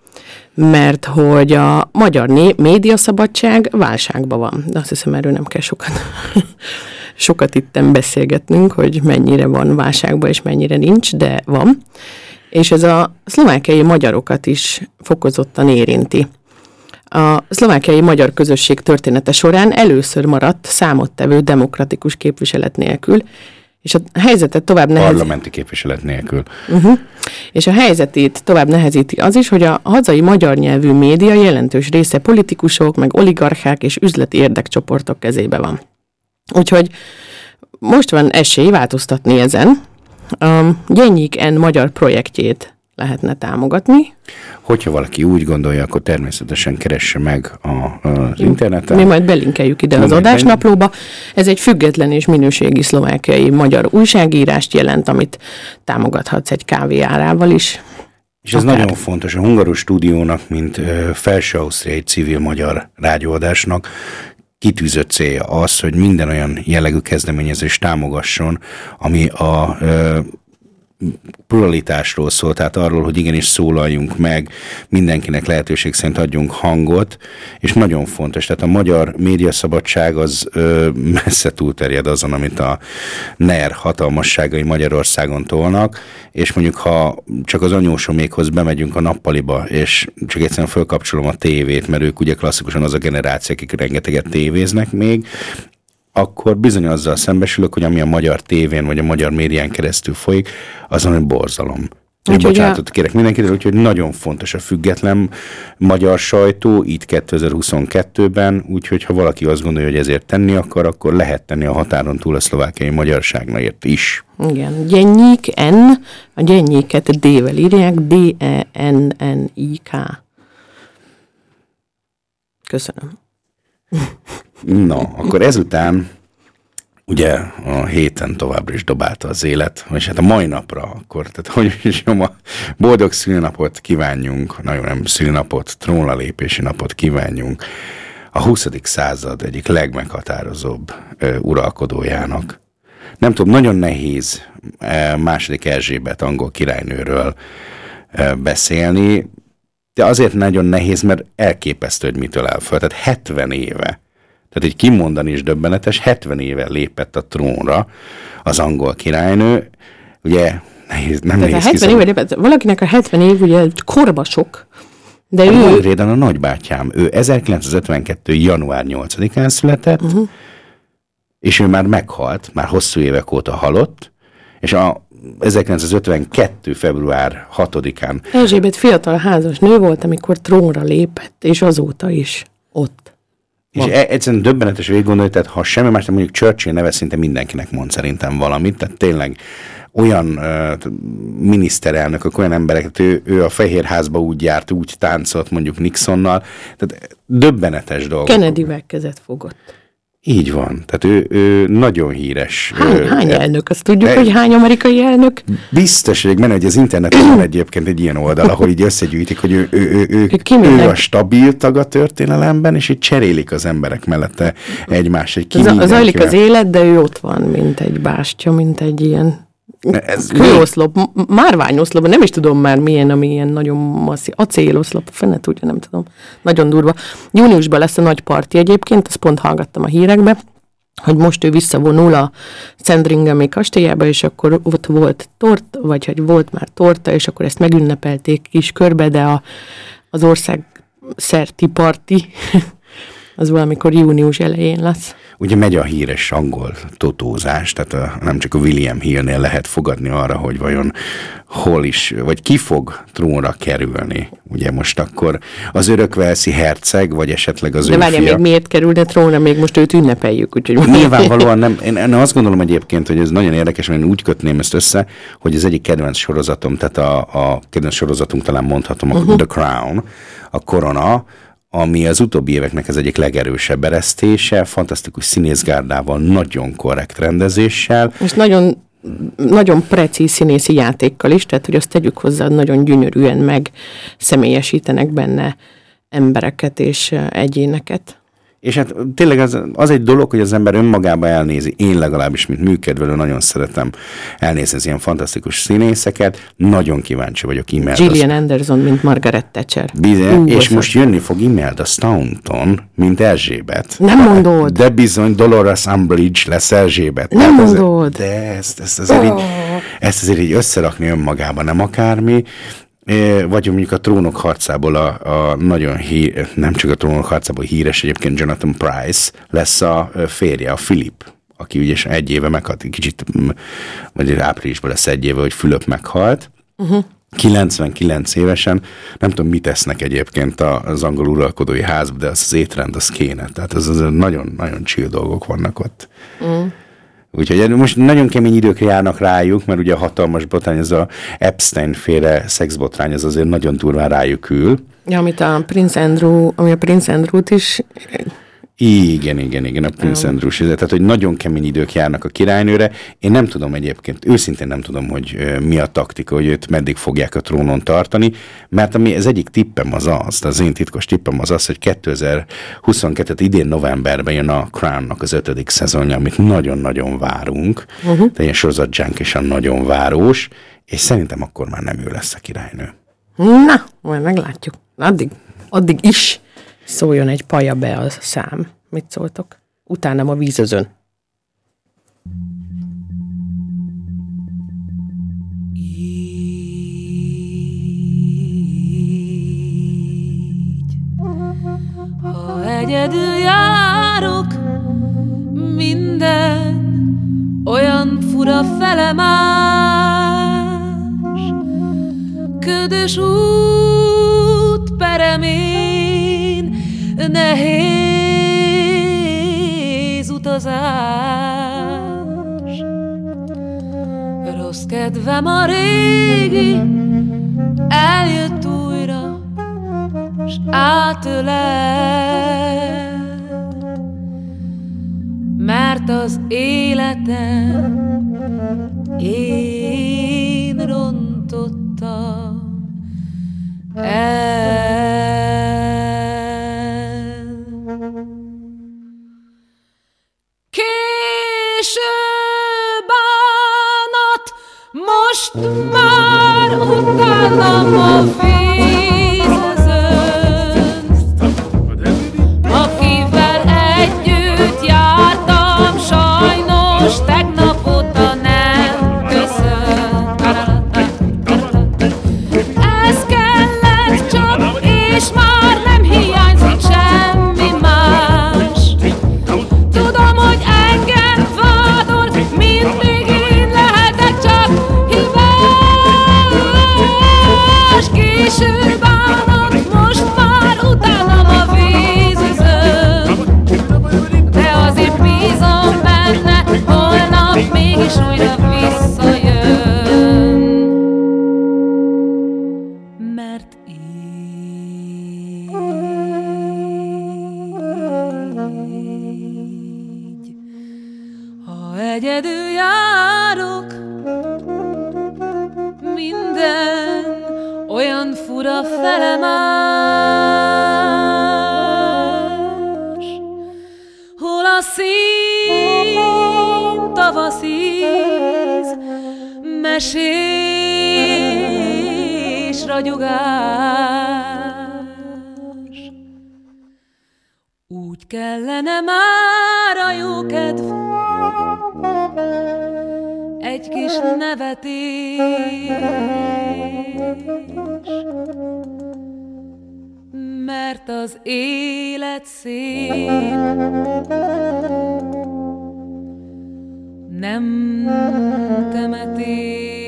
mert hogy a magyar né- médiaszabadság válságban van. De azt hiszem, erről nem kell sokat, sokat itten beszélgetnünk, hogy mennyire van válságban és mennyire nincs, de van. És ez a szlovákiai magyarokat is fokozottan érinti. A szlovákiai magyar közösség története során először maradt számottevő demokratikus képviselet nélkül, és a helyzetet tovább nehezíti. Parlamenti képviselet nélkül. Uh-huh. És a helyzetét tovább nehezíti az is, hogy a hazai magyar nyelvű média jelentős része politikusok, meg oligarchák és üzleti érdekcsoportok kezébe van. Úgyhogy most van esély változtatni ezen. A Gyennyik N magyar projektjét lehetne támogatni. Hogyha valaki úgy gondolja, akkor természetesen keresse meg a, az interneten. Mi majd belinkeljük ide az Mi majd adásnaplóba. Ez egy független és minőségi szlovákiai magyar újságírást jelent, amit támogathatsz egy kávé árával is. És ez Akár. nagyon fontos a Hungaros Stúdiónak, mint ö, felső ausztriai civil magyar rádióadásnak kitűzött célja az, hogy minden olyan jellegű kezdeményezést támogasson, ami a pluralitásról szól, tehát arról, hogy igenis szólaljunk meg, mindenkinek lehetőség szerint adjunk hangot, és nagyon fontos, tehát a magyar médiaszabadság az ö, messze túlterjed azon, amit a NER hatalmasságai Magyarországon tolnak, és mondjuk ha csak az anyósomékhoz bemegyünk a nappaliba, és csak egyszerűen fölkapcsolom a tévét, mert ők ugye klasszikusan az a generáció, akik rengeteget tévéznek még, akkor bizony azzal szembesülök, hogy ami a magyar tévén vagy a magyar médián keresztül folyik, az egy borzalom. Én Úgyhogy a- bocsánatot kérek mindenkitől, úgyhogy nagyon fontos a független magyar sajtó, itt 2022-ben, úgyhogy ha valaki azt gondolja, hogy ezért tenni akar, akkor lehet tenni a határon túl a szlovákiai magyarságnaért is. Igen, Gyennyik N, a Gyennyéket D-vel írják, D-E-N-N-I-K. Köszönöm. Na, akkor ezután ugye a héten továbbra is dobálta az élet, és hát a mai napra akkor, tehát hogy is a boldog szülinapot kívánjunk, nagyon nem szülinapot, trónlalépési napot kívánjunk a 20. század egyik legmeghatározóbb ö, uralkodójának. Nem tudom, nagyon nehéz ö, második Erzsébet angol királynőről ö, beszélni, de azért nagyon nehéz, mert elképesztő, hogy mitől áll föl. Tehát 70 éve. Tehát egy kimondani is döbbenetes, 70 éve lépett a trónra az angol királynő. Ugye nehéz, nem Tehát a nehéz 70 kiszabni- éve lépett, valakinek a 70 év ugye korba sok, de A ő, Nagyréden a nagybátyám, ő 1952. január 8-án született, uh-huh. és ő már meghalt, már hosszú évek óta halott, és a 1952. február 6-án Erzsébet fiatal házas nő volt, amikor trónra lépett, és azóta is ott. És e- egyszerűen döbbenetes végig gondolni, tehát ha semmi más nem mondjuk Churchill neve szinte mindenkinek mond szerintem valamit, tehát tényleg olyan uh, miniszterelnökök, olyan emberek, tehát ő, ő a Fehérházba úgy járt, úgy táncolt mondjuk Nixonnal, tehát döbbenetes dolgok. Kennedy-vel kezet fogott. Így van, tehát ő, ő nagyon híres. Hány, Ő- hány e- elnök? Azt tudjuk, e- hogy hány amerikai elnök? Biztos, hogy menő, hogy az interneten van egyébként egy ilyen oldal, ahol így összegyűjtik, hogy ő, ő, ő, ő, Ő a stabil tag a történelemben, és így cserélik az emberek mellette egymást, hogy ki zajlik az élet, de ő ott van, mint egy bástya, mint egy ilyen Ez kőoszlop, m- márványoszlop, nem is tudom már milyen, ami ilyen nagyon masszív, acéloszlop, fene tudja, nem tudom, nagyon durva. Júniusban lesz a nagy parti egyébként, azt pont hallgattam a hírekbe, hogy most ő visszavonul a Szentringemi kastélyába, és akkor ott volt tort, vagy hogy volt már torta, és akkor ezt megünnepelték kis körbe, de a, az ország szerti parti, az valamikor június elején lesz. Ugye megy a híres angol totózás, tehát a, nem csak a William Hillnél lehet fogadni arra, hogy vajon hol is, vagy ki fog trónra kerülni. Ugye most akkor az örökvelszi herceg, vagy esetleg az De ő várjál, fia. még miért kerülne trónra, még most őt ünnepeljük, úgyhogy... Nyilvánvalóan nem. Én, én azt gondolom egyébként, hogy ez nagyon érdekes, mert én úgy kötném ezt össze, hogy az egyik kedvenc sorozatom, tehát a, a kedvenc sorozatunk talán mondhatom, a Mhm. uh-huh. The Crown, a korona, ami az utóbbi éveknek az egyik legerősebb eresztése, fantasztikus színészgárdával, nagyon korrekt rendezéssel, És nagyon, nagyon precíz színészi játékkal is, tehát hogy azt tegyük hozzá, nagyon gyönyörűen meg személyesítenek benne embereket és egyéneket. És hát tényleg az, az egy dolog, hogy az ember önmagába elnézi. Én legalábbis, mint műkedvelő, nagyon szeretem elnézni az ilyen fantasztikus színészeket. Nagyon kíváncsi vagyok Imelda. Gillian Anderson, mint Margaret Thatcher. Bizony, Ú, és most jönni fog Imelda Staunton, mint Erzsébet. Nem mondod. De bizony Dolores Umbridge lesz Erzsébet. Nem Tehát mondod. De ezt, ezt, azért így, ezt azért így összerakni önmagában nem akármi. Vagy mondjuk a trónok harcából a, a nagyon hí, nem csak a trónok harcából híres egyébként Jonathan Price lesz a férje, a Philip, aki ugye egy éve meghalt, kicsit, mm, vagy áprilisban lesz egy éve, hogy Fülöp meghalt. Uh-huh. 99 évesen, nem tudom, mit tesznek egyébként az angol uralkodói házban, de az, az étrend, az kéne. Tehát az, az nagyon-nagyon chill dolgok vannak ott. Mm. Úgyhogy most nagyon kemény idők járnak rájuk, mert ugye a hatalmas botrány, ez a Epstein-féle szexbotrány, az azért nagyon durván rájuk ül. Ja, amit a Prince Andrew, ami a Prince Andrew-t is Igen, igen, igen, a Prince Andrews, tehát hogy nagyon kemény idők járnak a királynőre. Én nem tudom egyébként, őszintén nem tudom, hogy mi a taktika, hogy őt meddig fogják a trónon tartani, mert ami az egyik tippem az az, az én titkos tippem az az, hogy 2022 idén novemberben jön a Crown-nak az ötödik szezonja, amit nagyon-nagyon várunk, uh-huh. de ilyen sorozat junkisan nagyon várós, és szerintem akkor már nem ő lesz a királynő. Na, majd meglátjuk. Addig, addig is szóljon egy paja be a szám. Mit szóltok? Utána a vízözön. így. Ha egyedül járok, minden olyan fura felemás, ködös út peremén, nehéz utazás. Rossz kedvem a régi, eljött újra, s. Mert az életem én rontottam el. Késő bánat, most már utálom a vízözön, Úgy kellene már a jó kedv, egy kis nevetés, mert az élet szép, nem temetés.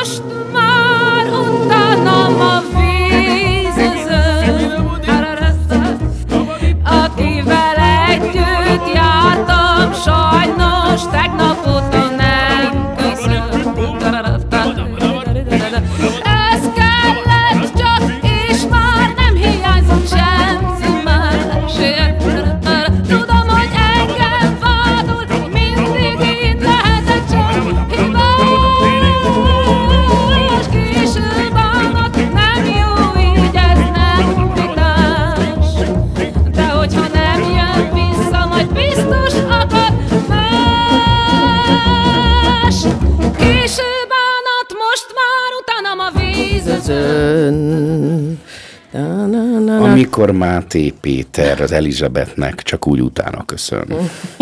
Most Amikor Máté Péter az Elizabethnek csak úgy utána köszön.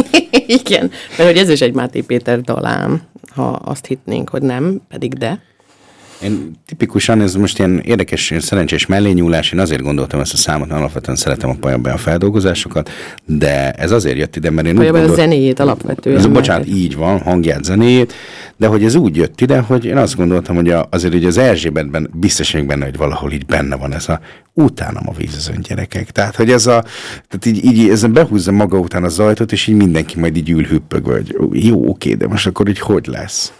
Igen, mert hogy ez is egy Máté Péter dalám, ha azt hitnénk, hogy nem, pedig de. Én tipikusan, ez most ilyen érdekes, szerencsés mellényúlás, én azért gondoltam ezt a számot, mert alapvetően szeretem a pajabban a feldolgozásokat, de ez azért jött ide, mert én úgy Vagy a zenéjét alapvetően. Ez, mert- bocsánat, így van, hangját, zenéjét, de hogy ez úgy jött ide, hogy én azt gondoltam, hogy a, azért ugye az Erzsébetben biztos vagyok benne, hogy valahol így benne van ez a utánam a vízözön gyerekek. Tehát, hogy ez a, tehát így, így ez behúzza maga után a zajtot, és így mindenki majd így ül hüppögve, hogy jó, oké, de most akkor így hogy lesz?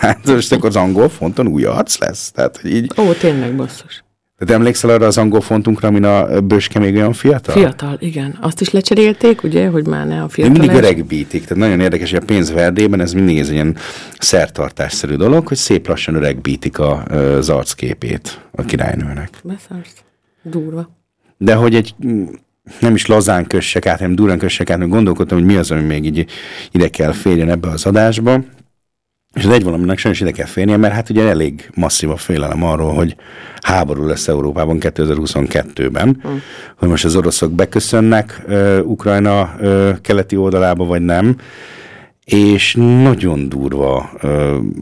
Tehát most akkor az angol fonton új arc lesz? Tehát, hogy így, Ó, tényleg basszus. tehát emlékszel arra az angol fontunkra, amin a Böske még olyan fiatal? Fiatal, igen. Azt is lecserélték, ugye, hogy már ne a fiatal. mindig legyen. öregbítik, tehát nagyon érdekes, hogy a pénzverdében ez mindig ez egy ilyen szertartásszerű dolog, hogy szép lassan öregbítik a, az arcképét a királynőnek. Beszarsz. Durva. De hogy egy mm, nem is lazán kössek át, hanem durán kössek át, mert gondolkodtam, hogy mi az, ami még így ide kell férjen ebbe az adásba. És az egy valaminek sajnos ide kell férnie, mert hát ugye elég masszív a félelem arról, hogy háború lesz Európában 2022-ben, hmm. hogy most az oroszok beköszönnek uh, Ukrajna uh, keleti oldalába, vagy nem. És nagyon durva,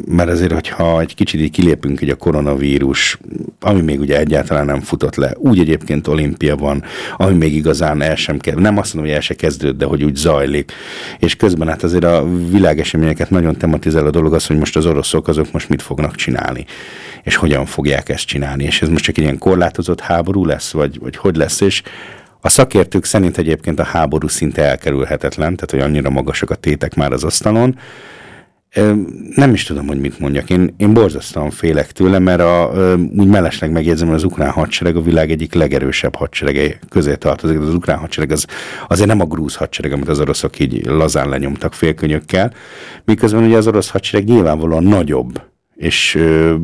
mert azért, hogyha egy kicsit így kilépünk így a koronavírus, ami még ugye egyáltalán nem futott le, úgy egyébként olimpia van, ami még igazán el sem kezd, nem azt mondom, hogy el se kezdődött, de hogy úgy zajlik. És közben hát azért a világeseményeket nagyon tematizál a dolog az, hogy most az oroszok azok most mit fognak csinálni, és hogyan fogják ezt csinálni. És ez most csak egy ilyen korlátozott háború lesz, vagy, vagy hogy lesz, és a szakértők szerint egyébként a háború szinte elkerülhetetlen, tehát hogy annyira magasak a tétek már az asztalon. Nem is tudom, hogy mit mondjak. Én, én borzasztóan félek tőle, mert a, úgy mellesleg megjegyzem, hogy az ukrán hadsereg a világ egyik legerősebb hadserege közé tartozik. Az ukrán hadsereg az, azért nem a grúz hadsereg, amit az oroszok így lazán lenyomtak félkönyökkel, miközben ugye az orosz hadsereg nyilvánvalóan nagyobb, és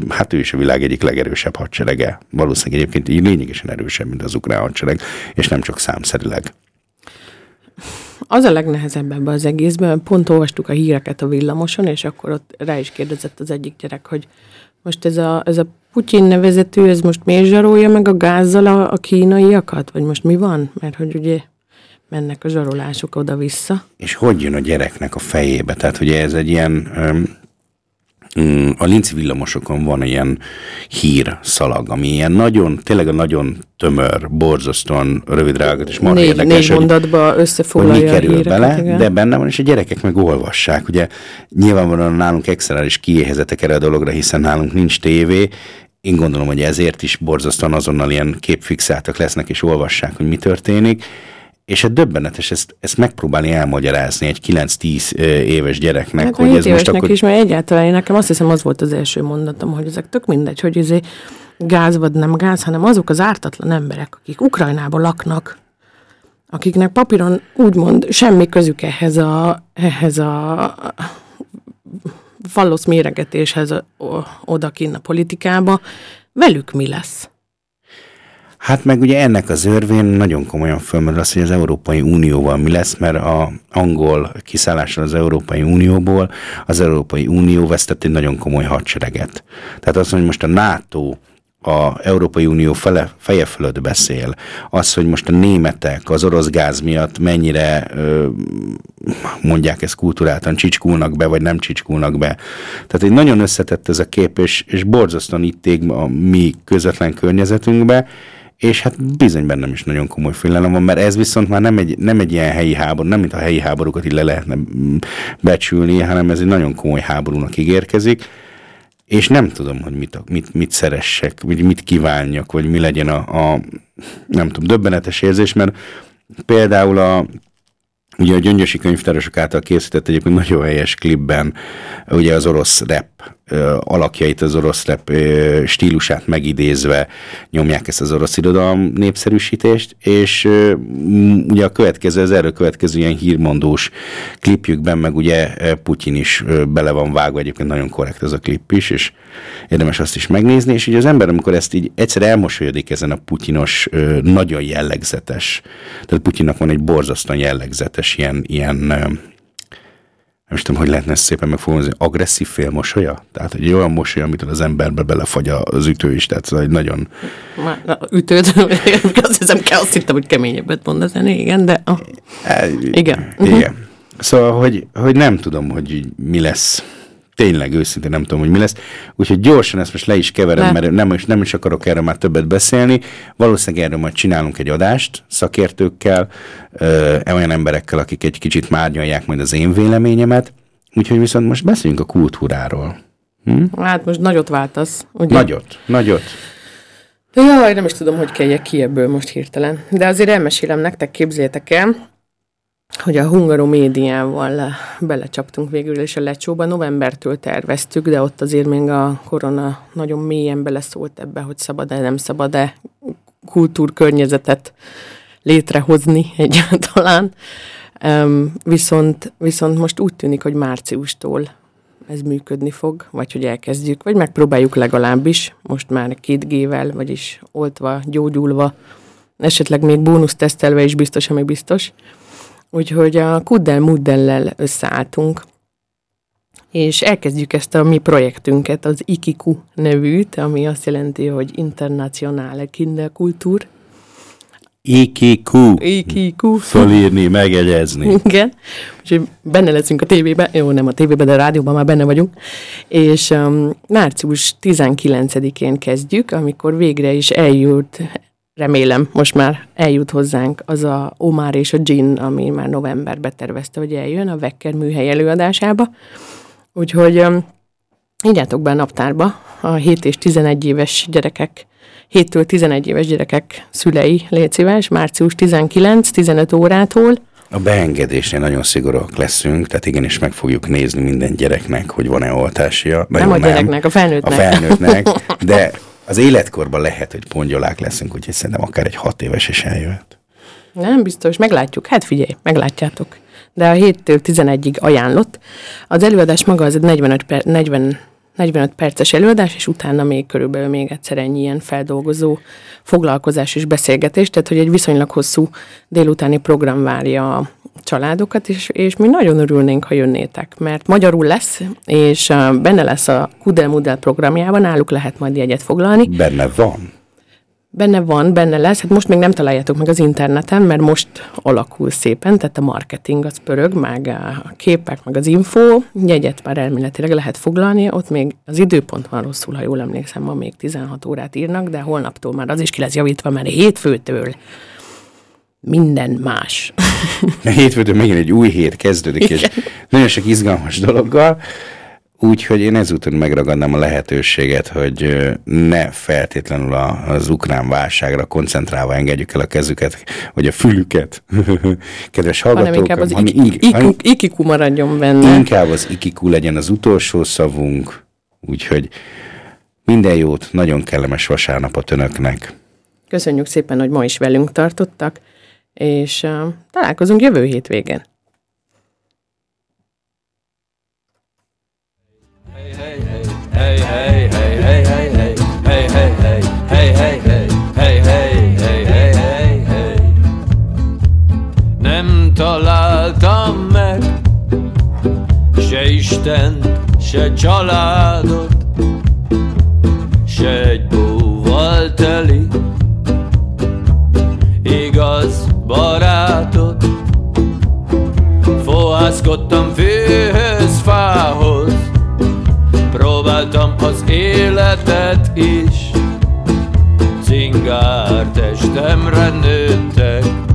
hát ő is a világ egyik legerősebb hadserege. Valószínűleg egyébként így lényegesen erősebb, mint az ukrán hadsereg, és nem csak számszerileg. Az a legnehezebb ebben az egészben, pont olvastuk a híreket a villamoson, és akkor ott rá is kérdezett az egyik gyerek, hogy most ez a, ez a Putyin nevezető, ez most miért zsarolja meg a gázzal a, a kínaiakat? Vagy most mi van? Mert hogy ugye mennek a zsarolások oda-vissza. és hogy jön a gyereknek a fejébe. Tehát ugye ez egy ilyen, mm, a linci villamosokon van ilyen hír szalag, ami ilyen nagyon, tényleg a nagyon tömör, borzasztóan rövid rágat, és marha Négy, érdekes, négy mondatba hogy mi összefoglalja a kerül híreket. bele, igen. de benne van, és a gyerekek meg olvassák. Ugye nyilvánvalóan nálunk extra is kiéhezetek erre a dologra, hiszen nálunk nincs tévé, én gondolom, hogy ezért is borzasztóan azonnal ilyen képfixáltak lesznek, és olvassák, hogy mi történik. És a döbbenetes ezt, ezt megpróbálni elmagyarázni egy 9-10 ö, éves gyereknek, Hát hogy ez most akkor... is, mert egyáltalán én nekem azt hiszem az volt az első mondatom, hogy ezek tök mindegy, hogy izé gáz vagy nem gáz, hanem azok az ártatlan emberek, akik Ukrajnában laknak, akiknek papíron úgymond semmi közük ehhez a, ehhez a fallosz méregetéshez odakinn a politikába, velük mi lesz? Hát meg ugye ennek az örvén nagyon komolyan fölmerül az, hogy az Európai Unióval mi lesz, mert a angol kiszállással az Európai Unióból az Európai Unió vesztett egy nagyon komoly hadsereget. Tehát azt hogy most a NATO a Európai Unió fele, feje fölött beszél, az, hogy most a németek az orosz gáz miatt mennyire ö, mondják ezt kulturáltan, csicskulnak be, vagy nem csicskulnak be. Tehát egy nagyon összetett ez a kép, és, és borzasztóan itt ég a mi közvetlen környezetünkbe, és hát bizony bennem is nagyon komoly félelem van, mert ez viszont már nem egy, nem egy ilyen helyi háború, nem mint a helyi háborúkat így le lehetne mm, becsülni, hanem ez egy nagyon komoly háborúnak ígérkezik, és nem tudom, hogy mit, mit, mit szeressek, vagy mit kívánjak, vagy mi legyen a, a nem tudom, döbbenetes érzés, mert például a Ugye a Gyöngyösi könyvtárosok által készített egyébként nagyon helyes klipben ugye az orosz rap alakjait, az orosz rap ö, stílusát megidézve nyomják ezt az orosz irodalom népszerűsítést, és ugye a következő, az erről következő ilyen hírmondós klipjükben meg ugye Putyin is bele van vágva, egyébként nagyon korrekt ez a klip is, és érdemes azt is megnézni, és ugye az ember, amikor ezt így egyszer elmosolyodik ezen a putyinos, nagyon jellegzetes, tehát Putyinnak van egy borzasztóan jellegzetes ilyen, ilyen ö, nem is tudom, hogy lehetne ezt szépen megfogalmazni, agresszív félmosolya? Tehát egy olyan mosoly, amit az emberbe belefagy az ütő is, tehát egy nagyon... Már na, ütőd, azt hiszem, kell, azt hittem, hogy keményebbet mondasz, igen, de ah, igen. Igen. Szóval, hogy, hogy nem tudom, hogy mi lesz. Tényleg őszintén nem tudom, hogy mi lesz. Úgyhogy gyorsan ezt most le is keverem, Le. mert nem is, nem is akarok erről már többet beszélni. Valószínűleg erről majd csinálunk egy adást szakértőkkel, ö, olyan emberekkel, akik egy kicsit márnyalják majd az én véleményemet. Úgyhogy viszont most beszéljünk a kultúráról. Hát most nagyot váltasz. Ugye? Nagyot, nagyot. Jaj, nem is tudom, hogy keljek ki ebből most hirtelen. De azért elmesélem nektek, képzétek el, hogy a Hungaro médiával eh, belecsaptunk végül, és a lecsóba novembertől terveztük, de ott azért még a korona nagyon mélyen beleszólt ebbe, hogy szabad-e, nem szabad-e kultúrkörnyezetet létrehozni egyáltalán. Um, viszont, viszont most úgy tűnik, hogy márciustól ez működni fog, vagy hogy elkezdjük, vagy megpróbáljuk legalábbis, most már 2G-vel, vagyis oltva, gyógyulva, esetleg még bónusztesztelve is biztos, ami biztos. Úgyhogy a Kuddel Muddellel összeálltunk, és elkezdjük ezt a mi projektünket, az IKIKU nevűt, ami azt jelenti, hogy Internationale Kinderkultur. IKQ. IKIKU. Fölírni, megegyezni. Igen, úgyhogy benne leszünk a tévében, jó, nem a tévében, de a rádióban már benne vagyunk, és um, március 19-én kezdjük, amikor végre is eljut, remélem, most már eljut hozzánk az a Omar és a Gin, ami már novemberben tervezte, hogy eljön a Vekker műhely előadásába, úgyhogy Ígyátok be a naptárba a 7 és 11 éves gyerekek, 7-től 11 éves gyerekek szülei, légy szíves, március 19-15 órától. A beengedésnél nagyon szigorúak leszünk, tehát igenis meg fogjuk nézni minden gyereknek, hogy van-e oltásia. Na Nem a gyereknek, a felnőttnek. A felnőttnek, de az életkorban lehet, hogy pongyolák leszünk, úgyhogy szerintem akár egy hat éves is eljöhet. Nem biztos, meglátjuk. Hát figyelj, meglátjátok. De a 7-től 11-ig ajánlott. Az előadás maga az egy 45, per, 40, 45 perces előadás, és utána még körülbelül még egyszer ennyi ilyen feldolgozó foglalkozás és beszélgetés, tehát hogy egy viszonylag hosszú délutáni program várja a családokat, és, és mi nagyon örülnénk, ha jönnétek, mert magyarul lesz, és benne lesz a Kudel Mudel programjában, náluk lehet majd jegyet foglalni. Benne van. Benne van, benne lesz, hát most még nem találjátok meg az interneten, mert most alakul szépen, tehát a marketing az pörög, meg a képek, meg az info, jegyet már elméletileg lehet foglalni, ott még az időpont van rosszul, ha jól emlékszem, ma még 16 órát írnak, de holnaptól már az is ki lesz javítva, mert hétfőtől minden más. Hétfőtől megint egy új hét kezdődik, és nagyon sok izgalmas dologgal. Úgyhogy én ezúton megragadnám a lehetőséget, hogy ne feltétlenül az ukrán válságra koncentrálva engedjük el a kezüket, vagy a fülüket, kedves hanem hallgatók, inkább az hanem ing- iku- hanem ikiku maradjon benne. inkább az ikiku legyen az utolsó szavunk, úgyhogy minden jót, nagyon kellemes vasárnapot önöknek. Köszönjük szépen, hogy ma is velünk tartottak, és uh, találkozunk jövő hétvégén. Nem találtam meg Se Isten, se családot Se egy búval teli Igaz barátot Fohászkodtam fűhöz, Próbáltam az életet is. Cingár testemre nőttek